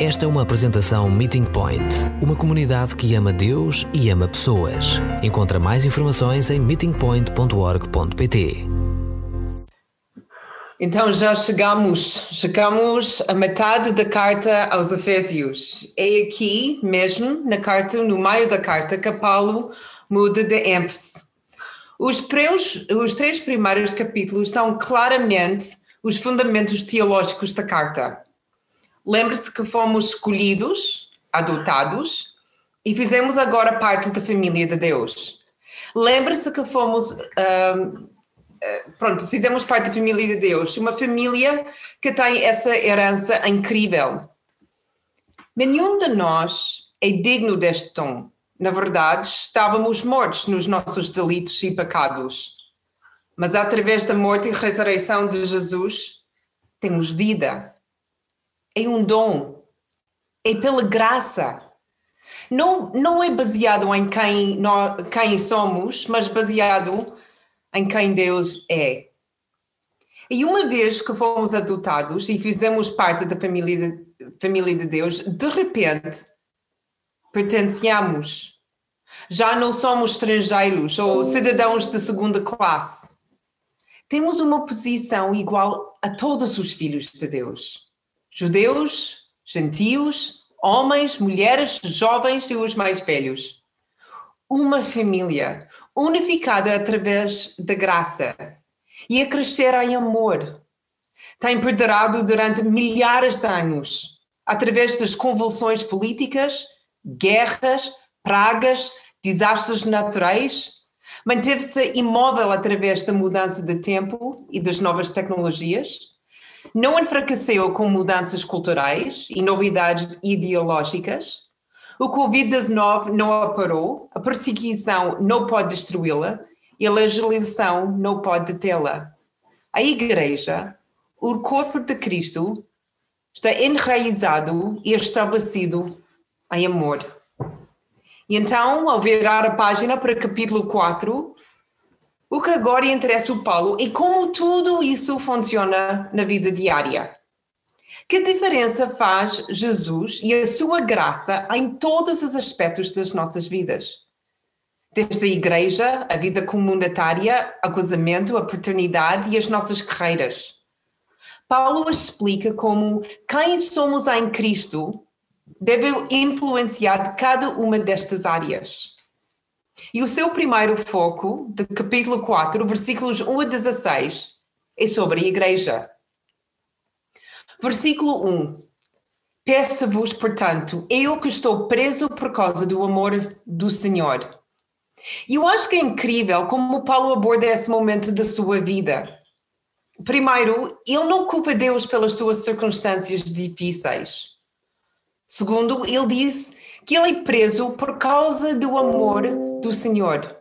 Esta é uma apresentação Meeting Point, uma comunidade que ama Deus e ama pessoas. Encontra mais informações em meetingpoint.org.pt. Então já chegamos, chegamos à metade da carta aos Efésios. É aqui mesmo, na carta, no meio da carta, que Paulo muda de ênfase. Os, os três primeiros capítulos são claramente os fundamentos teológicos da carta. Lembre-se que fomos escolhidos, adotados, e fizemos agora parte da família de Deus. Lembre-se que fomos. Eh, pronto, fizemos parte da família de Deus, uma família que tem essa herança incrível. Nenhum de nós é digno deste tom. Na verdade, estávamos mortos nos nossos delitos e pecados. Mas através da morte e ressurreição de Jesus, temos vida. É um dom. É pela graça. Não, não é baseado em quem, nós, quem somos, mas baseado em quem Deus é. E uma vez que fomos adotados e fizemos parte da família de, família de Deus, de repente pertencemos. Já não somos estrangeiros ou cidadãos de segunda classe. Temos uma posição igual a todos os filhos de Deus: judeus, gentios, homens, mulheres, jovens e os mais velhos. Uma família unificada através da graça e a crescer em amor. Tem perderado durante milhares de anos, através das convulsões políticas, guerras, pragas, desastres naturais, manteve-se imóvel através da mudança de tempo e das novas tecnologias, não enfraqueceu com mudanças culturais e novidades ideológicas. O Covid-19 não a parou, a perseguição não pode destruí-la e a legislação não pode detê-la. A Igreja, o corpo de Cristo, está enraizado e estabelecido em amor. E então, ao virar a página para capítulo 4, o que agora interessa o Paulo é como tudo isso funciona na vida diária. Que diferença faz Jesus e a sua graça em todos os aspectos das nossas vidas? Desde a igreja, a vida comunitária, o casamento, a paternidade e as nossas carreiras. Paulo explica como quem somos em Cristo deve influenciar cada uma destas áreas. E o seu primeiro foco, de capítulo 4, versículos 1 a 16, é sobre a igreja. Versículo 1. Peço-vos, portanto, eu que estou preso por causa do amor do Senhor. E eu acho que é incrível como Paulo aborda esse momento da sua vida. Primeiro, ele não culpa Deus pelas suas circunstâncias difíceis. Segundo, ele disse que ele é preso por causa do amor do Senhor.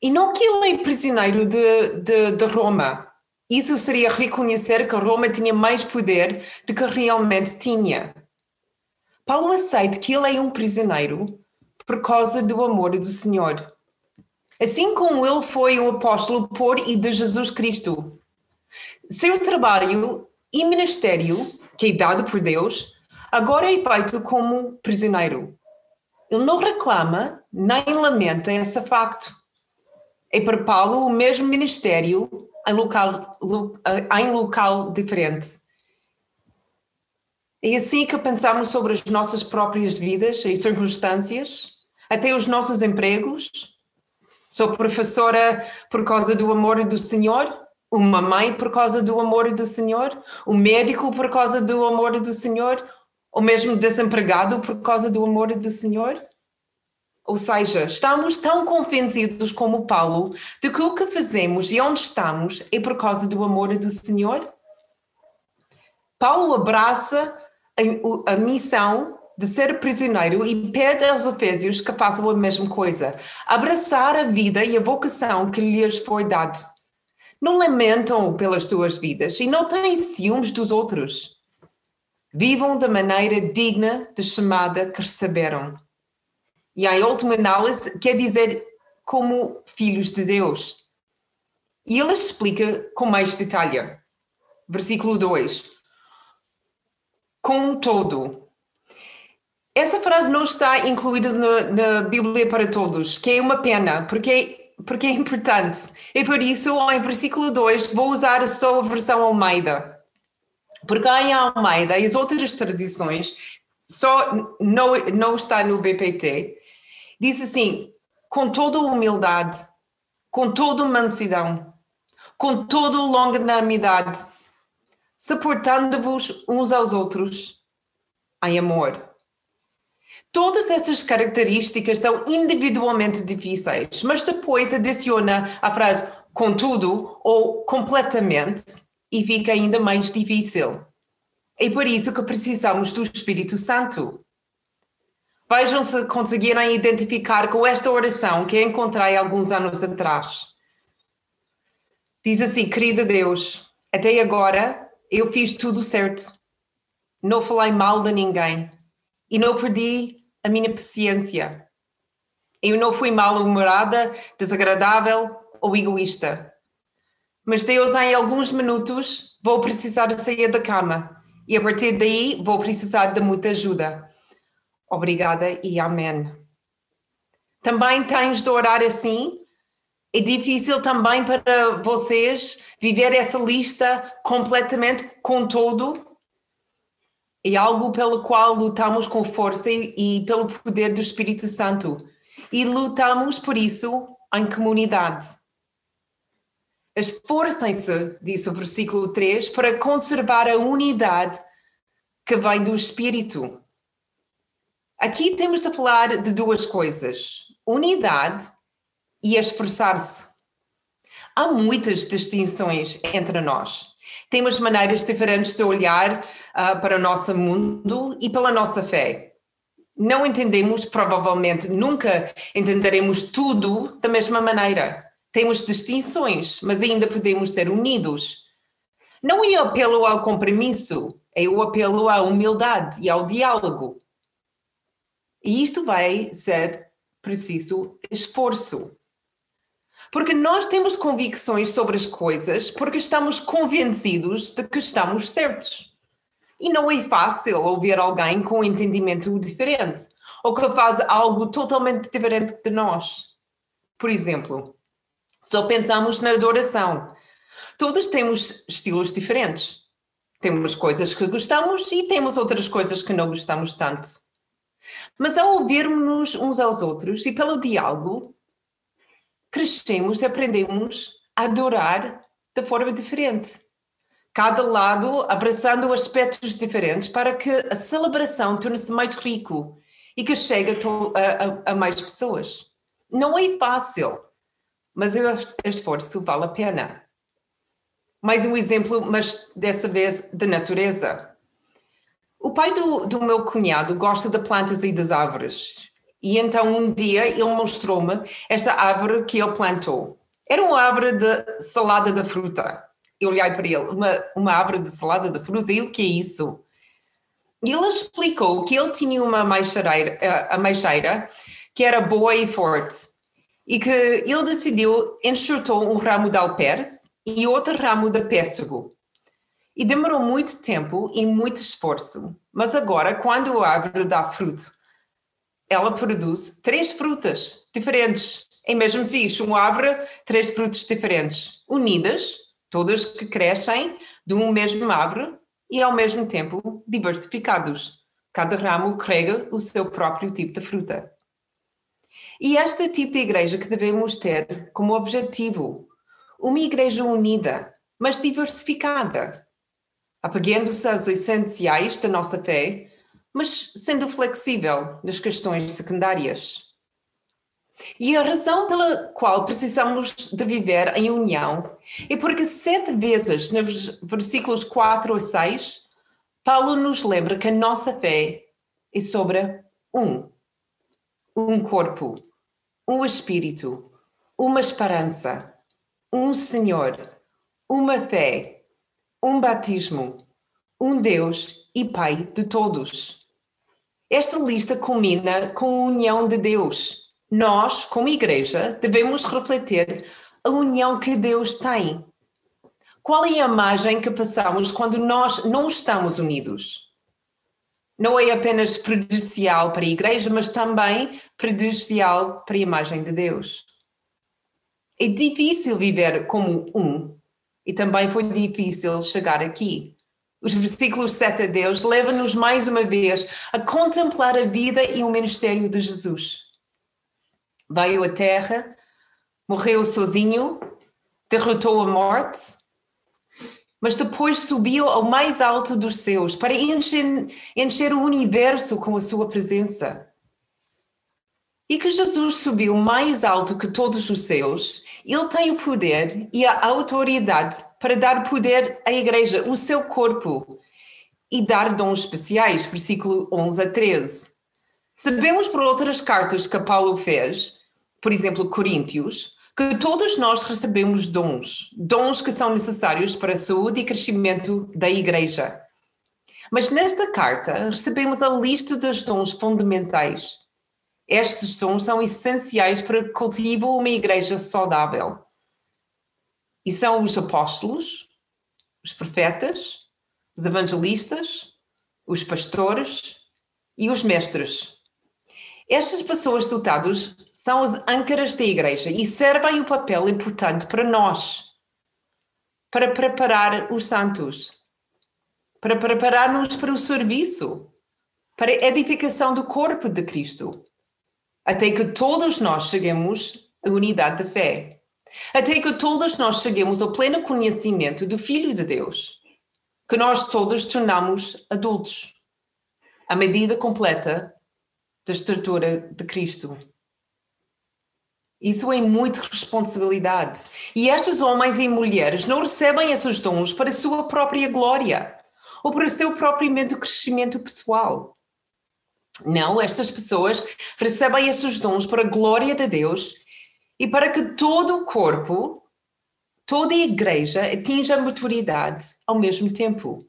E não que ele é prisioneiro de, de, de Roma. Isso seria reconhecer que Roma tinha mais poder do que realmente tinha. Paulo aceita que ele é um prisioneiro por causa do amor do Senhor. Assim como ele foi o apóstolo por e de Jesus Cristo. Seu trabalho e ministério, que é dado por Deus, agora é feito como prisioneiro. Ele não reclama nem lamenta esse facto. É para Paulo o mesmo ministério em local, em local diferente. É assim que pensamos sobre as nossas próprias vidas e circunstâncias, até os nossos empregos. Sou professora por causa do amor do Senhor, uma mãe por causa do amor do Senhor, um médico por causa do amor do Senhor, ou mesmo desempregado por causa do amor do Senhor? Ou seja, estamos tão convencidos como Paulo de que o que fazemos e onde estamos é por causa do amor do Senhor? Paulo abraça a, a missão de ser prisioneiro e pede aos Efésios que façam a mesma coisa, abraçar a vida e a vocação que lhes foi dado. Não lamentam pelas suas vidas e não têm ciúmes dos outros. Vivam da maneira digna de chamada que receberam. E em última análise, quer dizer como filhos de Deus. E ele explica com mais detalhe. Versículo 2. com todo. Essa frase não está incluída na, na Bíblia para todos, que é uma pena, porque, porque é importante. E por isso, em versículo 2, vou usar só a versão Almeida. Porque em Almeida as outras tradições, só não, não está no BPT, diz assim: com toda humildade, com toda mansidão, com toda longanimidade, suportando-vos uns aos outros em amor. Todas essas características são individualmente difíceis, mas depois adiciona a frase contudo ou completamente e fica ainda mais difícil. É por isso que precisamos do Espírito Santo. Vejam se conseguirem identificar com esta oração que encontrei alguns anos atrás. Diz assim: Querido Deus, até agora eu fiz tudo certo. Não falei mal de ninguém e não perdi a minha paciência. Eu não fui mal-humorada, desagradável ou egoísta. Mas Deus, em alguns minutos, vou precisar sair da cama e a partir daí vou precisar de muita ajuda. Obrigada e amém. Também tens de orar assim? É difícil também para vocês viver essa lista completamente com todo? É algo pelo qual lutamos com força e, pelo poder do Espírito Santo. E lutamos por isso em comunidade. Esforcem-se, disse o versículo 3, para conservar a unidade que vem do Espírito. Aqui temos de falar de duas coisas: unidade e esforçar-se. Há muitas distinções entre nós. Temos maneiras diferentes de olhar uh, para o nosso mundo e pela nossa fé. Não entendemos, provavelmente nunca entenderemos tudo da mesma maneira. Temos distinções, mas ainda podemos ser unidos. Não é apelo ao compromisso, é o apelo à humildade e ao diálogo. E isto vai ser preciso esforço. Porque nós temos convicções sobre as coisas porque estamos convencidos de que estamos certos. E não é fácil ouvir alguém com um entendimento diferente ou que faz algo totalmente diferente de nós. Por exemplo, só pensamos na adoração. Todos temos estilos diferentes. Temos coisas que gostamos e temos outras coisas que não gostamos tanto. Mas ao ouvirmos uns aos outros e pelo diálogo, crescemos e aprendemos a adorar de forma diferente. Cada lado abraçando aspectos diferentes para que a celebração torne-se mais rico e que chegue a, a, a mais pessoas. Não é fácil, mas o esforço vale a pena. Mais um exemplo, mas dessa vez de natureza. O pai do, do meu cunhado gosta de plantas e das árvores. E então um dia ele mostrou-me esta árvore que ele plantou. Era uma árvore de salada de fruta. Eu olhei para ele, uma, uma árvore de salada de fruta, e o que é isso? E ele explicou que ele tinha uma ameixeira, a meixeira que era boa e forte e que ele decidiu enxertou um ramo de alperce e outro ramo de pêssego e demorou muito tempo e muito esforço. Mas agora, quando a árvore dá fruto, ela produz três frutas diferentes. É mesmo fixe. Uma árvore, três frutos diferentes, unidas, todas que crescem de um mesmo árvore e ao mesmo tempo diversificados. Cada ramo carrega o seu próprio tipo de fruta. E este tipo de igreja que devemos ter como objetivo, uma igreja unida, mas diversificada, apegando-se aos essenciais da nossa fé, mas sendo flexível nas questões secundárias. E a razão pela qual precisamos de viver em união é porque sete vezes nos versículos 4 a 6, Paulo nos lembra que a nossa fé é sobre um, um corpo, um espírito, uma esperança, um Senhor, uma fé, um batismo, um Deus e Pai de todos. Esta lista culmina com a união de Deus. Nós, como igreja, devemos refletir a união que Deus tem. Qual é a imagem que passamos quando nós não estamos unidos? Não é apenas prejudicial para a igreja, mas também prejudicial para a imagem de Deus. É difícil viver como um e também foi difícil chegar aqui. Os versículos 7 a Deus levam-nos mais uma vez a contemplar a vida e o ministério de Jesus. Veio à terra, morreu sozinho, derrotou a morte, mas depois subiu ao mais alto dos céus para encher, encher o universo com a sua presença. E que Jesus subiu mais alto que todos os céus, ele tem o poder e a autoridade para dar poder à igreja, o seu corpo, e dar dons especiais, versículo 11 a 13. Sabemos por outras cartas que Paulo fez, por exemplo, Coríntios, que todos nós recebemos dons, dons que são necessários para a saúde e crescimento da igreja. Mas nesta carta recebemos a lista dos dons fundamentais. Estes dons são essenciais para o cultivo de uma igreja saudável. E são os apóstolos, os profetas, os evangelistas, os pastores e os mestres. Estas pessoas dotadas são as âncaras da igreja e servem um papel importante para nós, para preparar os santos, para preparar-nos para o serviço, para a edificação do corpo de Cristo, até que todos nós cheguemos à unidade da fé até que todos nós cheguemos ao pleno conhecimento do Filho de Deus, que nós todos tornamos adultos, à medida completa da estrutura de Cristo. Isso é muita responsabilidade. E estes homens e mulheres não recebem esses dons para a sua própria glória ou para o seu próprio crescimento pessoal. Não, estas pessoas recebem estes dons para a glória de Deus e para que todo o corpo, toda a igreja atinja a maturidade ao mesmo tempo.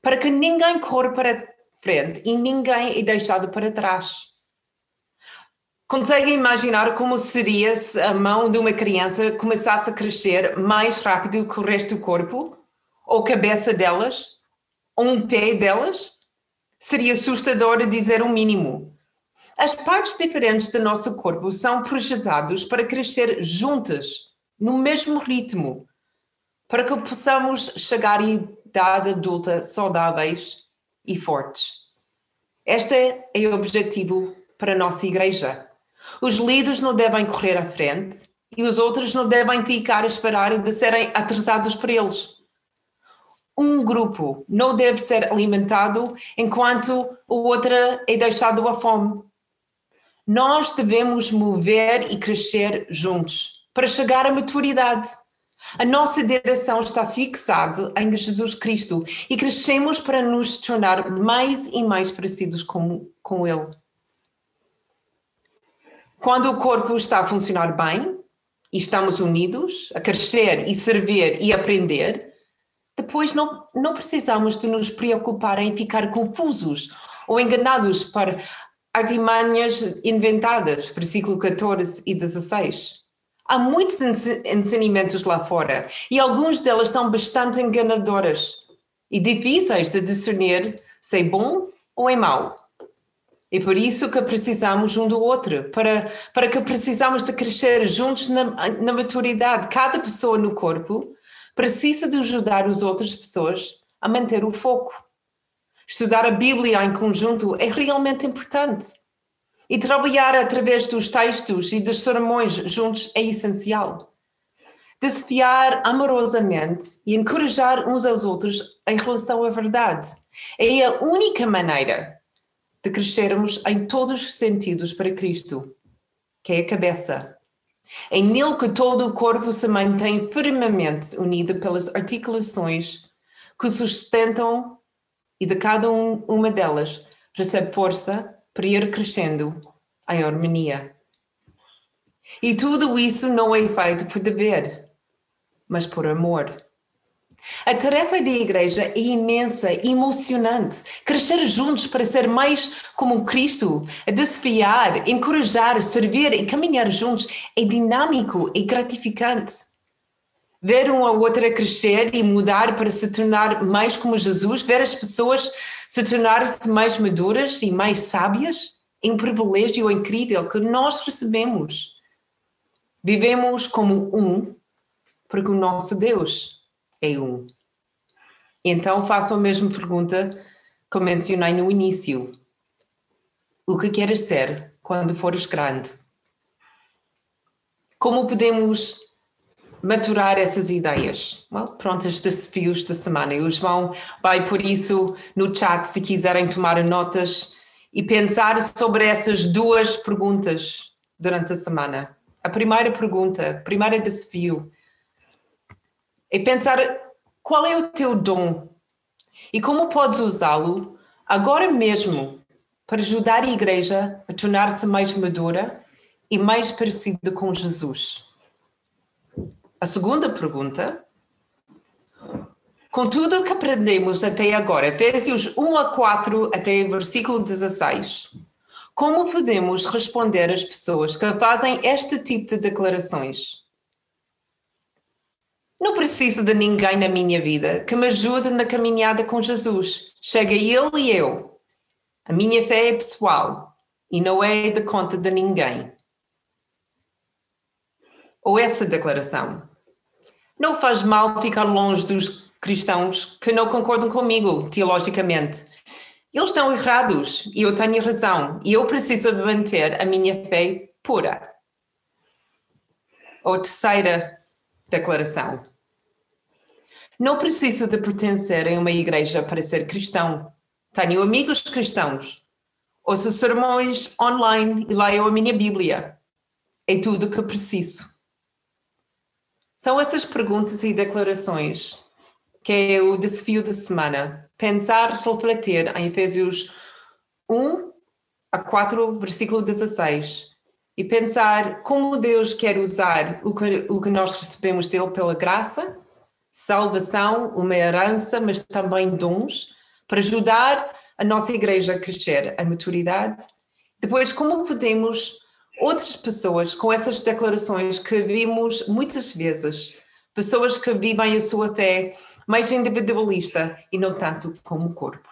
Para que ninguém corra para frente e ninguém é deixado para trás. Conseguem imaginar como seria se a mão de uma criança começasse a crescer mais rápido que o resto do corpo? Ou cabeça delas? Ou um pé delas? Seria assustador dizer o mínimo. As partes diferentes do nosso corpo são projetados para crescer juntas, no mesmo ritmo, para que possamos chegar à idade adulta saudáveis e fortes. Este é o objetivo para a nossa igreja. Os líderes não devem correr à frente e os outros não devem ficar a esperar de serem atrasados por eles. Um grupo não deve ser alimentado enquanto o outro é deixado à fome. Nós devemos mover e crescer juntos para chegar à maturidade. A nossa direção está fixada em Jesus Cristo e crescemos para nos tornar mais e mais parecidos com, com Ele. Quando o corpo está a funcionar bem e estamos unidos a crescer e servir e aprender, depois não, não precisamos de nos preocupar em ficar confusos ou enganados para artimanhas inventadas, versículo 14 e 16. Há muitos ensinamentos lá fora e alguns delas são bastante enganadoras e difíceis de discernir se é bom ou é mau. É por isso que precisamos um do outro, para, para que precisamos de crescer juntos na, na maturidade. Cada pessoa no corpo precisa de ajudar as outras pessoas a manter o foco. Estudar a Bíblia em conjunto é realmente importante. E trabalhar através dos textos e dos sermões juntos é essencial. Desafiar amorosamente e encorajar uns aos outros em relação à verdade é a única maneira de crescermos em todos os sentidos para Cristo, que é a cabeça. É nele que todo o corpo se mantém firmemente unido pelas articulações que sustentam e de cada um, uma delas recebe força para ir crescendo em harmonia. E tudo isso não é feito por dever, mas por amor. A tarefa da igreja é imensa, emocionante. Crescer juntos para ser mais como Cristo, a desafiar, encorajar, servir e caminhar juntos é dinâmico e gratificante. ver uma outra crescer e mudar para se tornar mais como Jesus, ver as pessoas se tornarem-se mais maduras e mais sábias, é um privilégio incrível que nós recebemos. Vivemos como um, porque o nosso Deus é um. Então faço a mesma pergunta que mencionei no início. O que queres ser quando fores grande? Como podemos maturar essas ideias? Well, pronto, os desafios da semana. E o João vai por isso no chat se quiserem tomar notas e pensar sobre essas duas perguntas durante a semana. A primeira pergunta, o primeiro desafio, é pensar qual é o teu dom e como podes usá-lo agora mesmo para ajudar a igreja a tornar-se mais madura e mais parecida com Jesus. A segunda pergunta, com tudo o que aprendemos até agora, Efésios 1 a 4 até versículo 16, como podemos responder às pessoas que fazem este tipo de declarações? Não preciso de ninguém na minha vida que me ajude na caminhada com Jesus. Chega ele e eu. A minha fé é pessoal e não é de conta de ninguém ou essa declaração. Não faz mal ficar longe dos cristãos que não concordam comigo teologicamente. Eles estão errados e eu tenho razão e eu preciso manter a minha fé pura. Ou terceira declaração. Não preciso de pertencer a uma igreja para ser cristão. Tenho amigos cristãos. Ouço sermões online e leio a minha Bíblia. É tudo o que preciso. São essas perguntas e declarações que é o desafio da semana. Pensar, refletir em Efésios 1 a 4, versículo 16. E pensar como Deus quer usar o que, o que nós recebemos dele pela graça, salvação, uma herança, mas também dons, para ajudar a nossa igreja a crescer, a maturidade. Depois, como podemos outras pessoas com essas declarações que vimos muitas vezes, pessoas que vivem a sua fé mais individualista e não tanto como corpo.